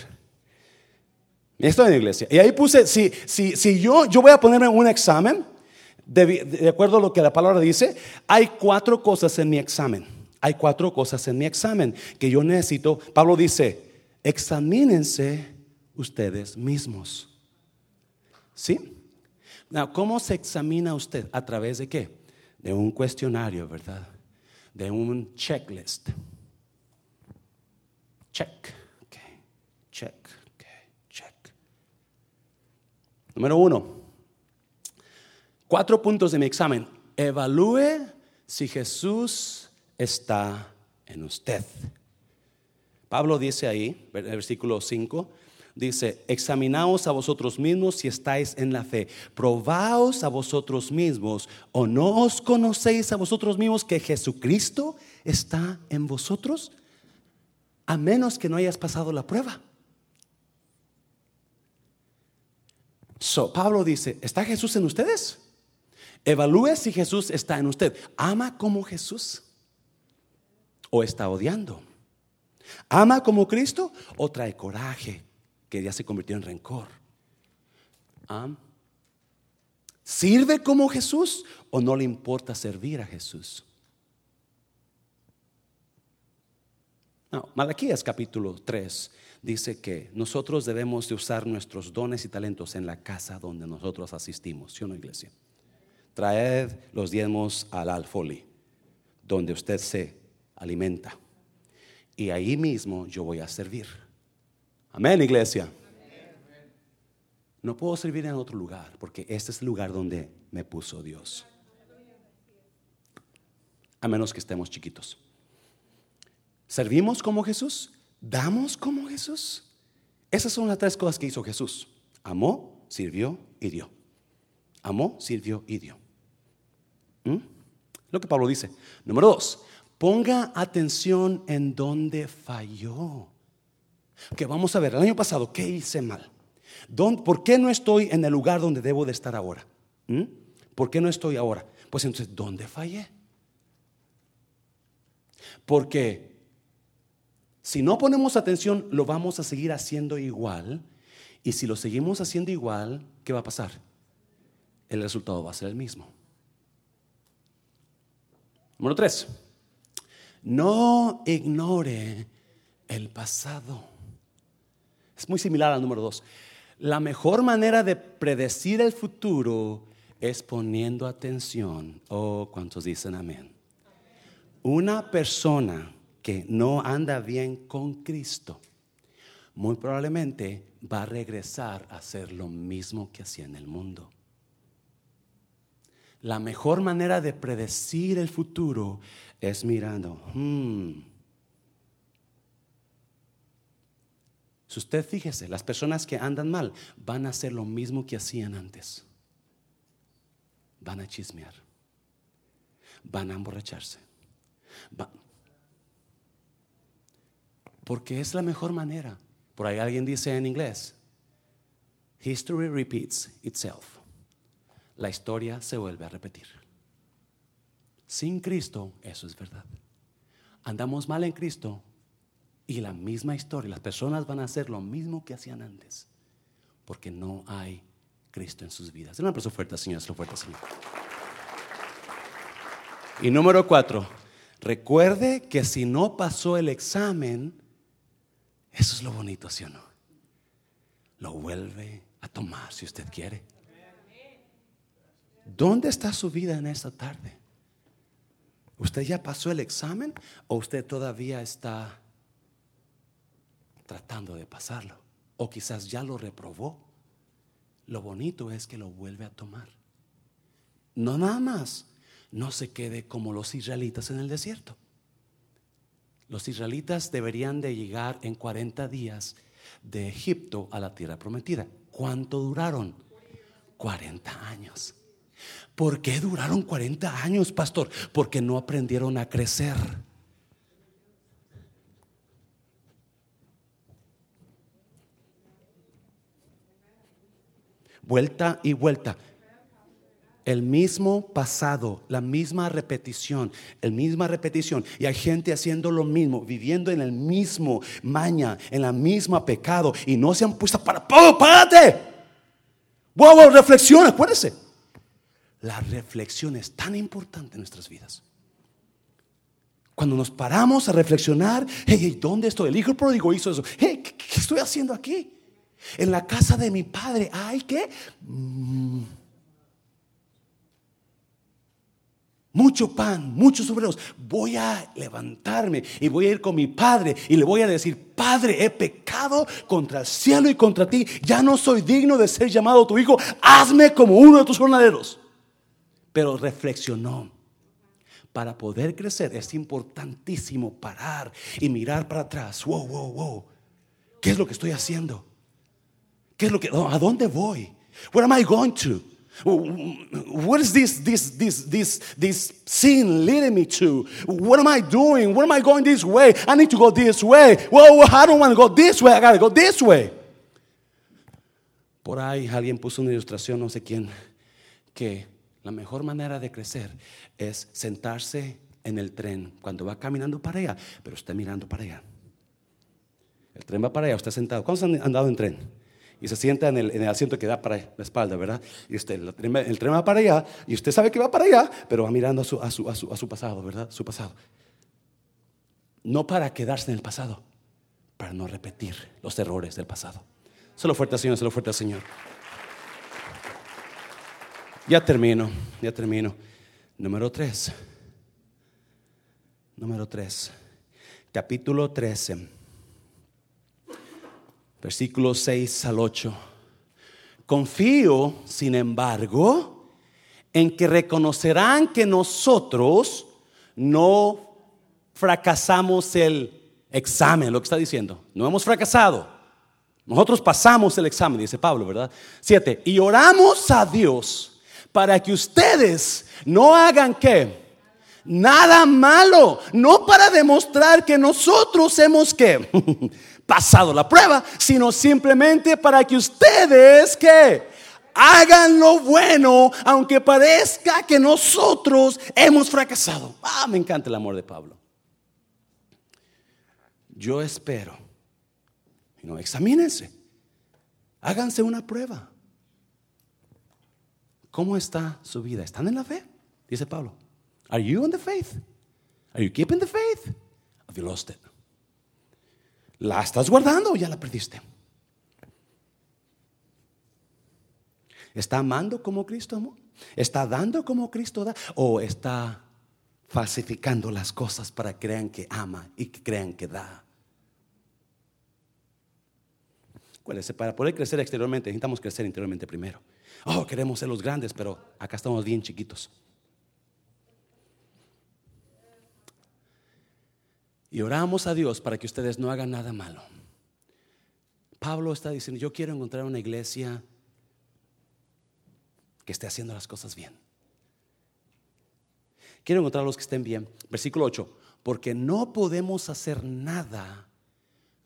Estoy en la iglesia. Y ahí puse, si, si, si yo, yo voy a ponerme un examen, de acuerdo a lo que la palabra dice, hay cuatro cosas en mi examen. Hay cuatro cosas en mi examen que yo necesito. Pablo dice, examínense ustedes mismos. ¿Sí? ¿Cómo se examina usted? ¿A través de qué? De un cuestionario, ¿verdad? De un checklist. Check. Okay. Check. Check. Número uno. Cuatro puntos de mi examen. Evalúe si Jesús está en usted. Pablo dice ahí, versículo 5, dice, examinaos a vosotros mismos si estáis en la fe, probaos a vosotros mismos o no os conocéis a vosotros mismos que Jesucristo está en vosotros, a menos que no hayas pasado la prueba. So, Pablo dice, ¿está Jesús en ustedes? Evalúe si Jesús está en usted. ¿Ama como Jesús? ¿O está odiando? ¿Ama como Cristo o trae coraje, que ya se convirtió en rencor. ¿Ah? ¿Sirve como Jesús o no le importa servir a Jesús? No, Malaquías capítulo 3 dice que nosotros debemos de usar nuestros dones y talentos en la casa donde nosotros asistimos, ¿sí o no, iglesia? Traed los diezmos al alfoli, donde usted se alimenta. Y ahí mismo yo voy a servir. Amén, iglesia. No puedo servir en otro lugar porque este es el lugar donde me puso Dios. A menos que estemos chiquitos. ¿Servimos como Jesús? ¿Damos como Jesús? Esas son las tres cosas que hizo Jesús. Amó, sirvió y dio. Amó, sirvió y dio. ¿Mm? Lo que Pablo dice. Número dos, ponga atención en donde falló. Que vamos a ver, el año pasado, ¿qué hice mal? ¿Por qué no estoy en el lugar donde debo de estar ahora? ¿Mm? ¿Por qué no estoy ahora? Pues entonces, ¿dónde fallé? Porque si no ponemos atención, lo vamos a seguir haciendo igual. Y si lo seguimos haciendo igual, ¿qué va a pasar? El resultado va a ser el mismo. Número tres. No ignore el pasado. Es muy similar al número dos. La mejor manera de predecir el futuro es poniendo atención. Oh, ¿cuántos dicen amén? Una persona que no anda bien con Cristo, muy probablemente va a regresar a hacer lo mismo que hacía en el mundo. La mejor manera de predecir el futuro es mirando. Hmm. Si usted fíjese, las personas que andan mal van a hacer lo mismo que hacían antes. Van a chismear. Van a emborracharse. Porque es la mejor manera. Por ahí alguien dice en inglés, history repeats itself. La historia se vuelve a repetir. Sin Cristo, eso es verdad. Andamos mal en Cristo y la misma historia, las personas van a hacer lo mismo que hacían antes, porque no hay Cristo en sus vidas. Una persona fuerte, Señor, fuerte, Señor. Y número cuatro, recuerde que si no pasó el examen, eso es lo bonito, ¿sí o no? Lo vuelve a tomar si usted quiere. ¿Dónde está su vida en esta tarde? ¿Usted ya pasó el examen o usted todavía está tratando de pasarlo? O quizás ya lo reprobó. Lo bonito es que lo vuelve a tomar. No nada más, no se quede como los israelitas en el desierto. Los israelitas deberían de llegar en 40 días de Egipto a la tierra prometida. ¿Cuánto duraron? 40 años. ¿Por qué duraron 40 años, pastor? Porque no aprendieron a crecer. Vuelta y vuelta. El mismo pasado, la misma repetición, el misma repetición. Y hay gente haciendo lo mismo, viviendo en el mismo maña, en la misma pecado. Y no se han puesto para. ¡Oh, párate! ¡Wow, reflexiona! Acuérdese la reflexión es tan importante en nuestras vidas. Cuando nos paramos a reflexionar, hey, ¿dónde estoy? El hijo pródigo hizo eso. Hey, ¿qué, estoy haciendo aquí? En la casa de mi padre hay que mm, mucho pan, muchos obreros. Voy a levantarme y voy a ir con mi padre y le voy a decir, Padre, he pecado contra el cielo y contra ti. Ya no soy digno de ser llamado tu hijo. Hazme como uno de tus jornaleros pero reflexionó. Para poder crecer es importantísimo parar y mirar para atrás. Wow, wow, wow. ¿Qué es lo que estoy haciendo? ¿Qué es lo que a dónde voy? Where am I going to? What is this this this this this scene leading me to? What am I doing? What am I going this way? I need to go this way. Well, I don't want to go this way. I got to go this way. Por ahí alguien puso una ilustración, no sé quién, que la mejor manera de crecer es sentarse en el tren cuando va caminando para allá, pero está mirando para allá. El tren va para allá, usted sentado. ¿Cuántos han andado en tren? Y se sienta en el, asiento que da para la espalda, ¿verdad? Y usted, el tren, va para allá, y usted sabe que va para allá, pero va mirando a su, a su, a a su pasado, ¿verdad? Su pasado. No para quedarse en el pasado, para no repetir los errores del pasado. Solo fuerte al Señor, solo fuerte al Señor. Ya termino, ya termino. Número 3. Número 3. Capítulo 13. Versículos 6 al 8. Confío, sin embargo, en que reconocerán que nosotros no fracasamos el examen, lo que está diciendo. No hemos fracasado. Nosotros pasamos el examen, dice Pablo, ¿verdad? Siete. Y oramos a Dios para que ustedes no hagan qué? Nada malo, no para demostrar que nosotros hemos que [laughs] pasado la prueba, sino simplemente para que ustedes que hagan lo bueno, aunque parezca que nosotros hemos fracasado. Ah, me encanta el amor de Pablo. Yo espero, no, examínense, háganse una prueba. ¿Cómo está su vida? ¿Están en la fe? Dice Pablo. Are you in the faith? Are you keeping the faith? Have you lost it? ¿La estás guardando o ya la perdiste? ¿Está amando como Cristo amó? ¿Está dando como Cristo da? ¿O está falsificando las cosas para que crean que ama y que crean que da? Acuérdense, para poder crecer exteriormente necesitamos crecer interiormente primero. Oh, queremos ser los grandes, pero acá estamos bien chiquitos. Y oramos a Dios para que ustedes no hagan nada malo. Pablo está diciendo, yo quiero encontrar una iglesia que esté haciendo las cosas bien. Quiero encontrar a los que estén bien. Versículo 8, porque no podemos hacer nada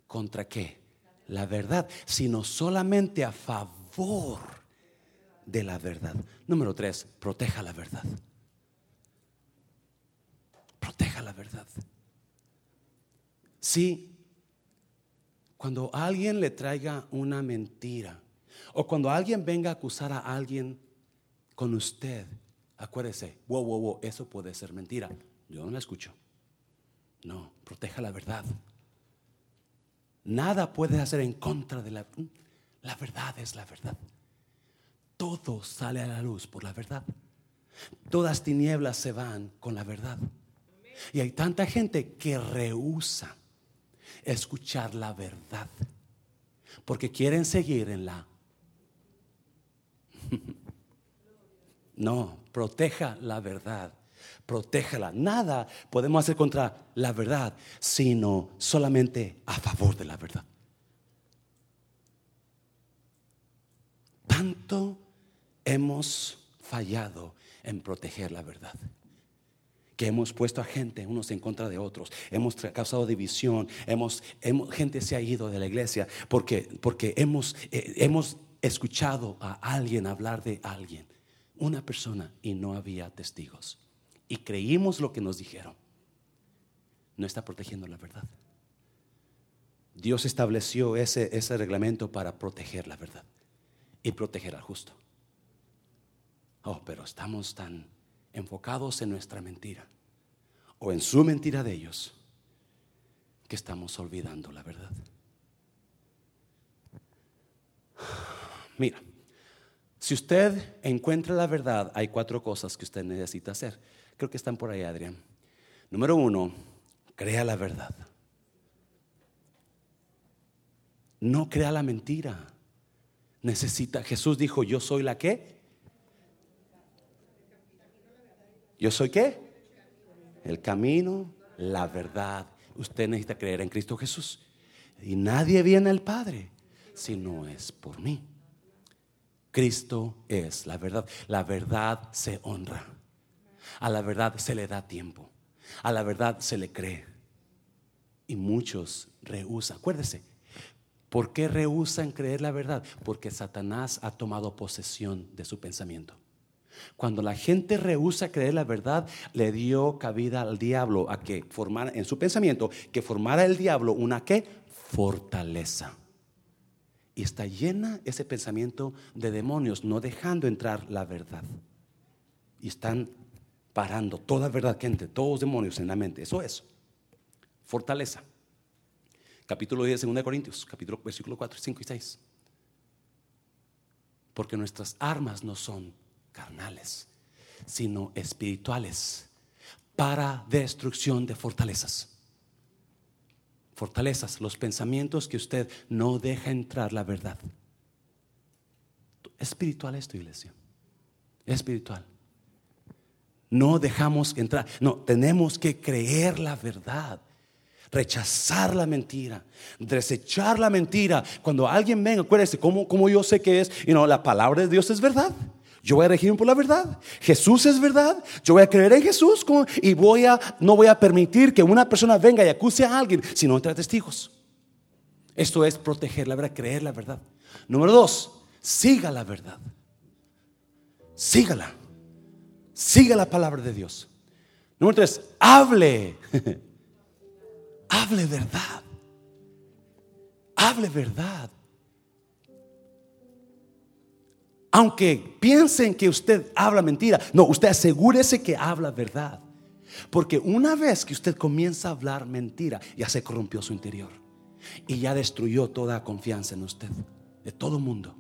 contra qué? La verdad, sino solamente a favor de la verdad. Número 3, proteja la verdad. Proteja la verdad. Si cuando alguien le traiga una mentira o cuando alguien venga a acusar a alguien con usted, acuérdese, wow, wow, wow, eso puede ser mentira. Yo no la escucho. No, proteja la verdad. Nada puede hacer en contra de la... La verdad es la verdad. Todo sale a la luz por la verdad. Todas tinieblas se van con la verdad. Y hay tanta gente que rehúsa escuchar la verdad. Porque quieren seguir en la [laughs] No, proteja la verdad. Protéjala. Nada podemos hacer contra la verdad, sino solamente a favor de la verdad. Tanto hemos fallado en proteger la verdad que hemos puesto a gente unos en contra de otros, hemos causado división, hemos, gente se ha ido de la iglesia porque, porque hemos, eh, hemos escuchado a alguien hablar de alguien una persona y no había testigos. Y creímos lo que nos dijeron. No está protegiendo la verdad. Dios estableció ese, ese reglamento para proteger la verdad y proteger al justo. Oh, pero estamos tan enfocados en nuestra mentira o en su mentira de ellos que estamos olvidando la verdad. Mira, si usted encuentra la verdad, hay cuatro cosas que usted necesita hacer. Creo que están por ahí, Adrián. Número uno, crea la verdad. No crea la mentira. Necesita, Jesús dijo, yo soy la qué. Yo soy qué? El camino, la verdad. Usted necesita creer en Cristo Jesús. Y nadie viene al Padre si no es por mí. Cristo es la verdad. La verdad se honra. A la verdad se le da tiempo. A la verdad se le cree. Y muchos rehusan. Acuérdese, ¿por qué rehusan creer la verdad? Porque Satanás ha tomado posesión de su pensamiento. Cuando la gente rehúsa creer la verdad, le dio cabida al diablo a que formara en su pensamiento, que formara el diablo una qué? Fortaleza. Y está llena ese pensamiento de demonios, no dejando entrar la verdad. Y están parando toda verdad que entre, todos los demonios en la mente. Eso es fortaleza. Capítulo 10 de 2 Corintios, capítulo, versículo 4, 5 y 6. Porque nuestras armas no son carnales, sino espirituales para destrucción de fortalezas fortalezas, los pensamientos que usted no deja entrar la verdad. Espiritual esto, iglesia. Espiritual. No dejamos entrar. No, tenemos que creer la verdad. Rechazar la mentira, desechar la mentira. Cuando alguien venga, acuérdese, ¿cómo, cómo yo sé que es? Y no, la palabra de Dios es verdad. Yo voy a regirme por la verdad. Jesús es verdad. Yo voy a creer en Jesús y voy a, no voy a permitir que una persona venga y acuse a alguien si no trae testigos. Esto es proteger la verdad, creer la verdad. Número dos, siga la verdad. Sígala. Siga la palabra de Dios. Número tres, hable. [laughs] hable verdad. Hable verdad. Aunque piensen que usted habla mentira, no, usted asegúrese que habla verdad. Porque una vez que usted comienza a hablar mentira, ya se corrompió su interior. Y ya destruyó toda confianza en usted, de todo mundo.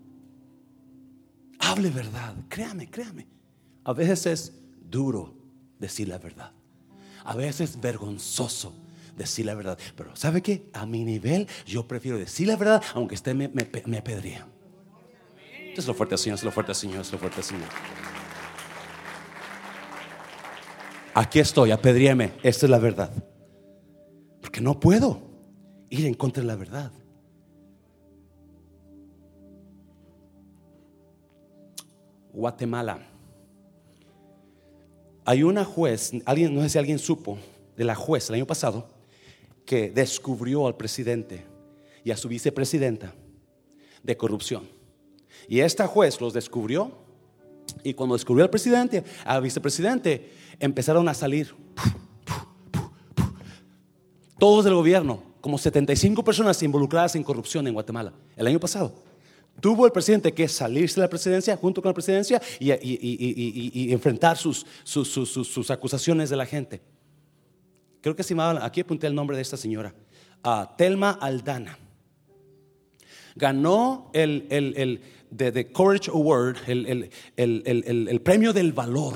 Hable verdad, créame, créame. A veces es duro decir la verdad. A veces es vergonzoso decir la verdad. Pero ¿sabe qué? A mi nivel yo prefiero decir la verdad aunque usted me, me, me. Es lo fuerte, Señor, es lo fuerte, Señor, es lo fuerte, Señor. Aquí estoy, apedríame. Esta es la verdad. Porque no puedo ir en contra de la verdad. Guatemala. Hay una juez, alguien, no sé si alguien supo, de la juez el año pasado, que descubrió al presidente y a su vicepresidenta de corrupción. Y esta juez los descubrió y cuando descubrió al presidente, al vicepresidente, empezaron a salir todos del gobierno, como 75 personas involucradas en corrupción en Guatemala el año pasado. Tuvo el presidente que salirse de la presidencia junto con la presidencia y, enfrentar sus, sus, acusaciones de la gente. Creo que se aquí apunté el nombre de esta señora, Telma Aldana. Ganó el, el, the, Courage Award, el premio del valor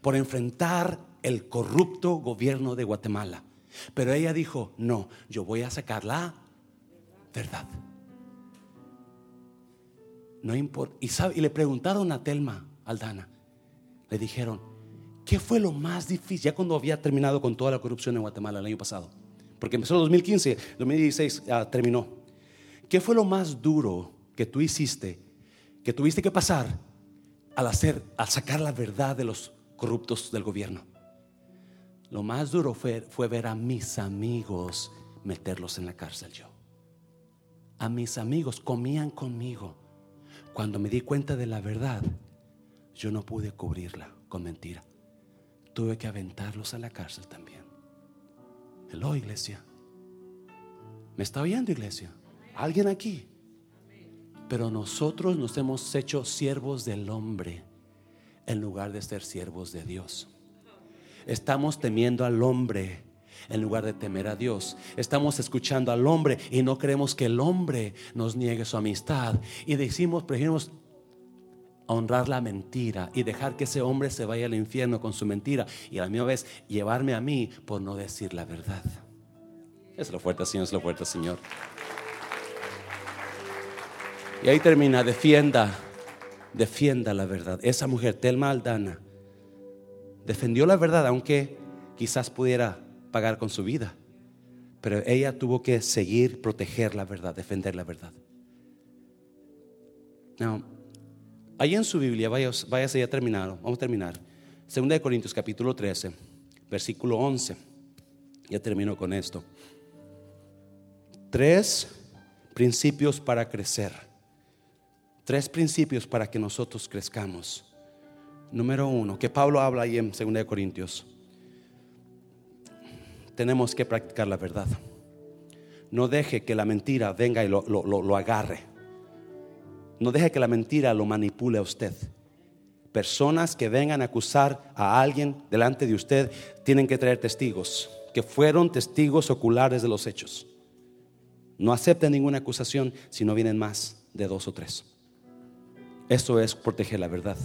por enfrentar el corrupto gobierno de Guatemala. Pero ella dijo, no, yo voy a sacar la verdad. No importa. Y, y le preguntaron a Telma Aldana, le dijeron, ¿qué fue lo más difícil? Ya cuando había terminado con toda la corrupción en Guatemala el año pasado, porque empezó en 2015, 2016 terminó. ¿Qué fue lo más duro que tú hiciste, que tuviste que pasar al hacer, al sacar la verdad de los corruptos del gobierno? Lo más duro fue, fue ver a mis amigos meterlos en la cárcel yo. A mis amigos comían conmigo cuando me di cuenta de la verdad, yo no pude cubrirla con mentira. Tuve que aventarlos a la cárcel también. Hello, iglesia. ¿Me está oyendo, iglesia? ¿Alguien aquí? Pero nosotros nos hemos hecho siervos del hombre en lugar de ser siervos de Dios. Estamos temiendo al hombre en lugar de temer a Dios. Estamos escuchando al hombre y no creemos que el hombre nos niegue su amistad. Y decimos, preferimos honrar la mentira y dejar que ese hombre se vaya al infierno con su mentira y a la misma vez llevarme a mí por no decir la verdad. Es lo fuerte, Señor, es lo fuerte, Señor. Y ahí termina, defienda, defienda la verdad. Esa mujer, Telma Aldana, defendió la verdad, aunque quizás pudiera pagar con su vida. Pero ella tuvo que seguir, proteger la verdad, defender la verdad. Now, ahí en su Biblia, váyase, ya terminado, vamos a terminar. Segunda de Corintios capítulo 13, versículo 11. Ya termino con esto. Tres principios para crecer. Tres principios para que nosotros crezcamos. Número uno, que Pablo habla ahí en Segunda de Corintios tenemos que practicar la verdad. No deje que la mentira venga y lo, agarre. No deje que la mentira lo manipule a usted. Personas que vengan a acusar a alguien delante de usted tienen que traer testigos, que fueron testigos oculares de los hechos. No acepten ninguna acusación si no vienen más de dos o tres. Eso es proteger la verdad.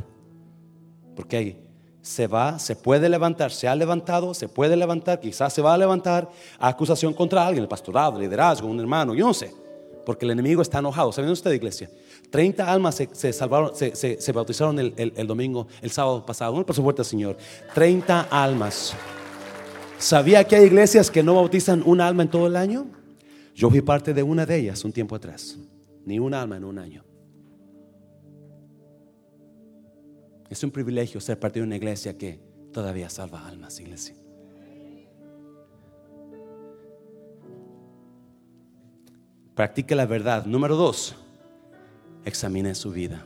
Porque hay se va, se puede levantar, se ha levantado, se puede levantar, quizás se va a levantar acusación contra alguien, el pastorado, el liderazgo, un hermano, yo no sé, porque el enemigo está enojado. ¿Saben usted, iglesia? 30 almas se, salvaron, se, bautizaron el, domingo, el sábado pasado. Por fuerte, Señor. 30 almas. ¿Sabía que hay iglesias que no bautizan un alma en todo el año? Yo fui parte de una de ellas un tiempo atrás. Ni un alma en un año. Es un privilegio ser parte de una iglesia que todavía salva almas, iglesia. Practique la verdad. Número dos, examine su vida.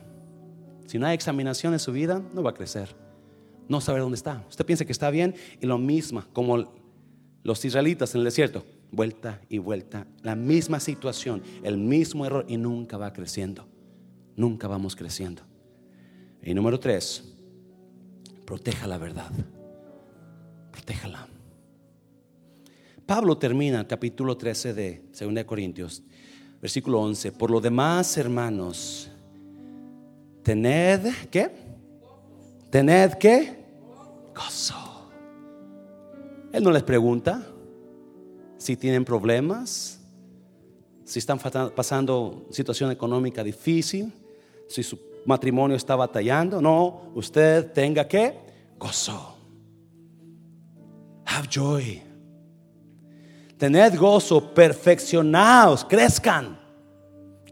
Si no hay examinación en su vida, no va a crecer. No sabe dónde está. Usted piensa que está bien y lo mismo, como los israelitas en el desierto, vuelta y vuelta, la misma situación, el mismo error y nunca va creciendo. Nunca vamos creciendo. Y número tres, proteja la verdad. déjala. Pablo termina el capítulo 13 de 2 Corintios, versículo 11. Por lo demás, hermanos, tened, ¿qué? Tened, ¿qué? Gozo. Él no les pregunta si tienen problemas, si están pasando situación económica difícil, si su matrimonio está batallando. No, usted tenga que gozo. Have joy. Tened gozo, perfeccionaos, crezcan.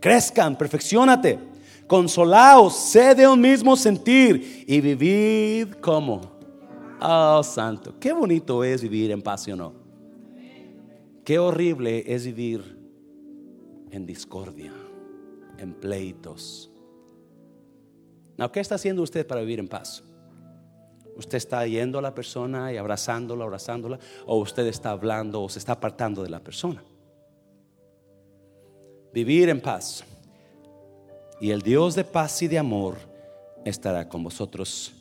Crezcan, perfeccionate. Consolaos, sed de un mismo sentir y vivid como. Oh, santo. Qué bonito es vivir en paz, ¿o no? Qué horrible es vivir en discordia, en pleitos. ¿Qué está haciendo usted para vivir en paz? ¿Usted está yendo a la persona y abrazándola, abrazándola? ¿O usted está hablando o se está apartando de la persona? Vivir en paz. Y el Dios de paz y de amor estará con vosotros.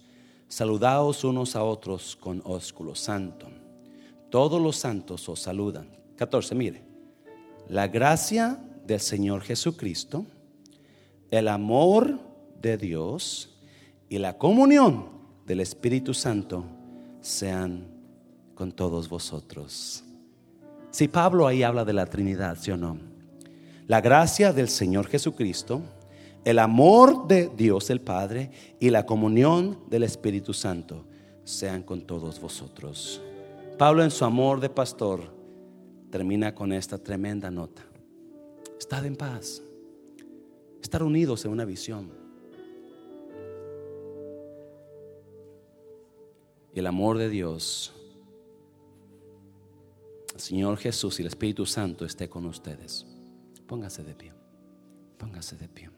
Saludaos unos a otros con ósculo santo. Todos los santos os saludan. 14, mire. La gracia del Señor Jesucristo, el amor de Dios y la comunión del Espíritu Santo sean con todos vosotros. Si Pablo ahí habla de la Trinidad, ¿sí o no? La gracia del Señor Jesucristo, el amor de Dios el Padre y la comunión del Espíritu Santo sean con todos vosotros. Pablo en su amor de pastor termina con esta tremenda nota. Estad en paz. Estar unidos en una visión. El amor de Dios, el Señor Jesús y el Espíritu Santo esté con ustedes. Póngase de pie. Póngase de pie.